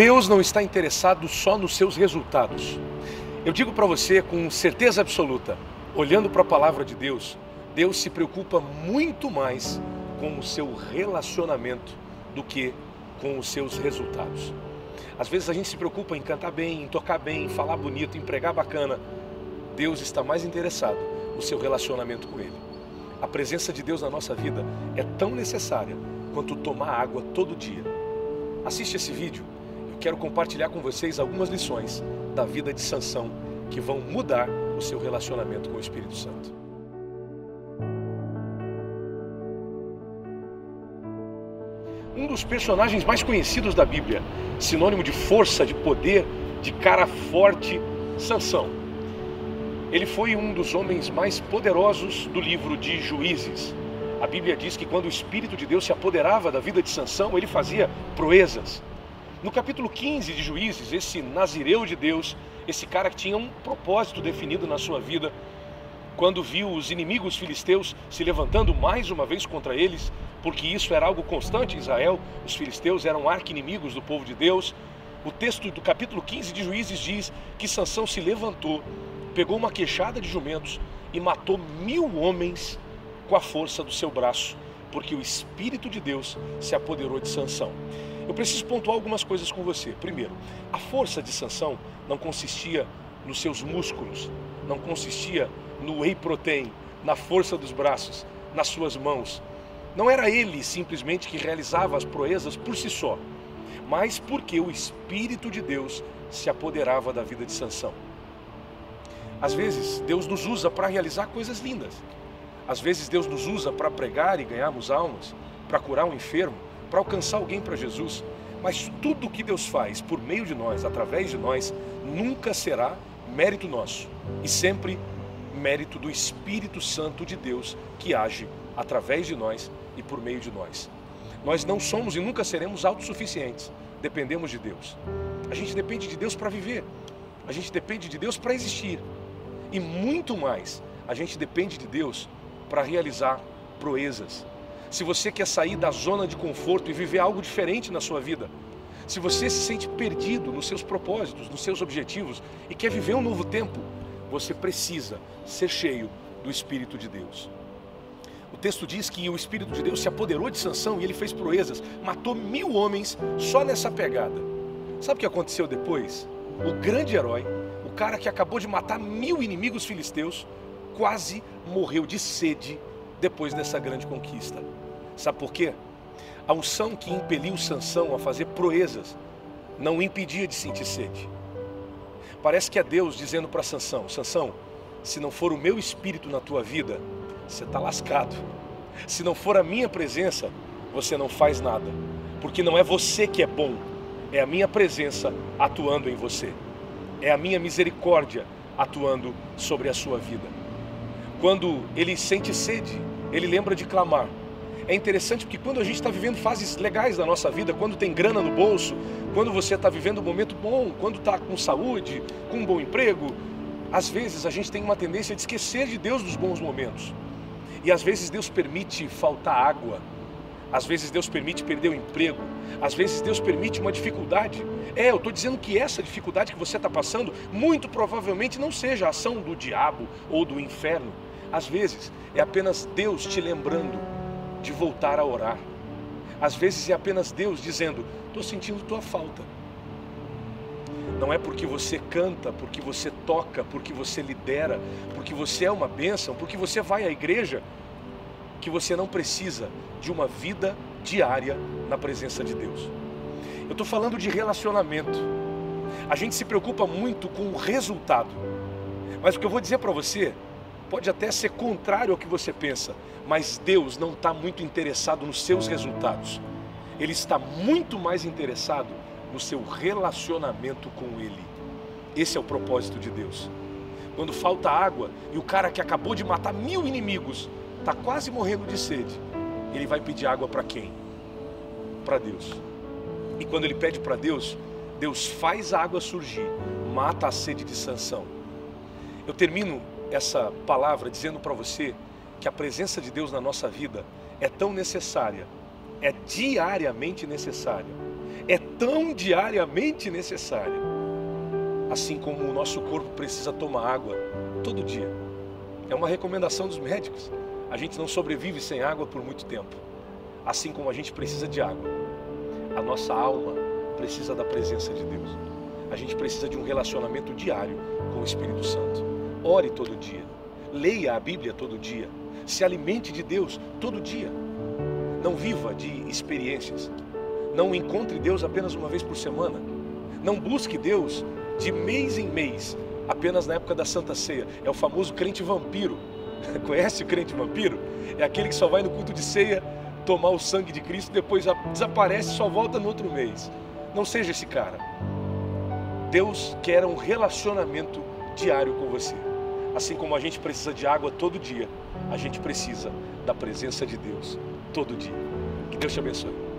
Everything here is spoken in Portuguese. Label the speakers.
Speaker 1: Deus não está interessado só nos seus resultados. Eu digo para você com certeza absoluta, olhando para a palavra de Deus, Deus se preocupa muito mais com o seu relacionamento do que com os seus resultados. Às vezes a gente se preocupa em cantar bem, em tocar bem, em falar bonito, em pregar bacana. Deus está mais interessado no seu relacionamento com Ele. A presença de Deus na nossa vida é tão necessária quanto tomar água todo dia. Assiste esse vídeo. Quero compartilhar com vocês algumas lições da vida de Sansão que vão mudar o seu relacionamento com o Espírito Santo. Um dos personagens mais conhecidos da Bíblia, sinônimo de força, de poder, de cara forte, Sansão. Ele foi um dos homens mais poderosos do livro de Juízes. A Bíblia diz que quando o Espírito de Deus se apoderava da vida de Sansão, ele fazia proezas. No capítulo 15 de Juízes, esse nazireu de Deus, esse cara que tinha um propósito definido na sua vida, quando viu os inimigos filisteus se levantando mais uma vez contra eles, porque isso era algo constante em Israel, os filisteus eram arqui-inimigos do povo de Deus. O texto do capítulo 15 de Juízes diz que Sansão se levantou, pegou uma queixada de jumentos e matou mil homens com a força do seu braço, porque o Espírito de Deus se apoderou de Sansão. Eu preciso pontuar algumas coisas com você. Primeiro, a força de Sansão não consistia nos seus músculos, não consistia no whey protein, na força dos braços, nas suas mãos. Não era ele simplesmente que realizava as proezas por si só, mas porque o Espírito de Deus se apoderava da vida de Sansão. Às vezes, Deus nos usa para realizar coisas lindas. Às vezes, Deus nos usa para pregar e ganharmos almas, para curar um enfermo, para alcançar alguém para Jesus. Mas tudo que Deus faz por meio de nós, através de nós, nunca será mérito nosso e sempre mérito do Espírito Santo de Deus que age através de nós e por meio de nós. Nós não somos e nunca seremos autossuficientes, dependemos de Deus. A gente depende de Deus para viver, a gente depende de Deus para existir e muito mais, a gente depende de Deus para realizar proezas. Se você quer sair da zona de conforto e viver algo diferente na sua vida, se você se sente perdido nos seus propósitos, nos seus objetivos e quer viver um novo tempo, você precisa ser cheio do Espírito de Deus. O texto diz que o Espírito de Deus se apoderou de Sansão e ele fez proezas, matou mil homens só nessa pegada. Sabe o que aconteceu depois? O grande herói, o cara que acabou de matar mil inimigos filisteus, quase morreu de sede depois dessa grande conquista. Sabe por quê? A unção que impeliu Sansão a fazer proezas não impedia de sentir sede. Parece que é Deus dizendo para Sansão: Sansão, se não for o meu espírito na tua vida, você está lascado. Se não for a minha presença, você não faz nada. Porque não é você que é bom, é a minha presença atuando em você. É a minha misericórdia atuando sobre a sua vida. Quando ele sente sede, ele lembra de clamar. É interessante porque quando a gente está vivendo fases legais da nossa vida, quando tem grana no bolso, quando você está vivendo um momento bom, quando está com saúde, com um bom emprego, às vezes a gente tem uma tendência de esquecer de Deus nos bons momentos. E às vezes Deus permite faltar água, às vezes Deus permite perder o emprego, às vezes Deus permite uma dificuldade. É, eu estou dizendo que essa dificuldade que você está passando, muito provavelmente não seja a ação do diabo ou do inferno. Às vezes é apenas Deus te lembrando de voltar a orar. Às vezes é apenas Deus dizendo: Estou sentindo tua falta. Não é porque você canta, porque você toca, porque você lidera, porque você é uma bênção, porque você vai à igreja, que você não precisa de uma vida diária na presença de Deus. Eu estou falando de relacionamento. A gente se preocupa muito com o resultado. Mas o que eu vou dizer para você pode até ser contrário ao que você pensa, mas Deus não está muito interessado nos seus resultados. Ele está muito mais interessado no seu relacionamento com Ele. Esse é o propósito de Deus. Quando falta água e o cara que acabou de matar mil inimigos está quase morrendo de sede, ele vai pedir água para quem? Para Deus. E quando ele pede para Deus, Deus faz a água surgir, mata a sede de Sansão. Eu termino essa palavra dizendo para você que a presença de Deus na nossa vida é tão necessária, é diariamente necessária, é tão diariamente necessária, assim como o nosso corpo precisa tomar água todo dia. É uma recomendação dos médicos. A gente não sobrevive sem água por muito tempo. Assim como a gente precisa de água, a nossa alma precisa da presença de Deus. A gente precisa de um relacionamento diário com o Espírito Santo. Ore todo dia, leia a Bíblia todo dia, se alimente de Deus todo dia. Não viva de experiências. Não encontre Deus apenas uma vez por semana. Não busque Deus de mês em mês, apenas na época da Santa Ceia. É o famoso crente vampiro. Conhece o crente vampiro? É aquele que só vai no culto de ceia tomar o sangue de Cristo, depois desaparece e só volta no outro mês. Não seja esse cara. Deus quer um relacionamento diário com você. Assim como a gente precisa de água todo dia, a gente precisa da presença de Deus todo dia. Que Deus te abençoe.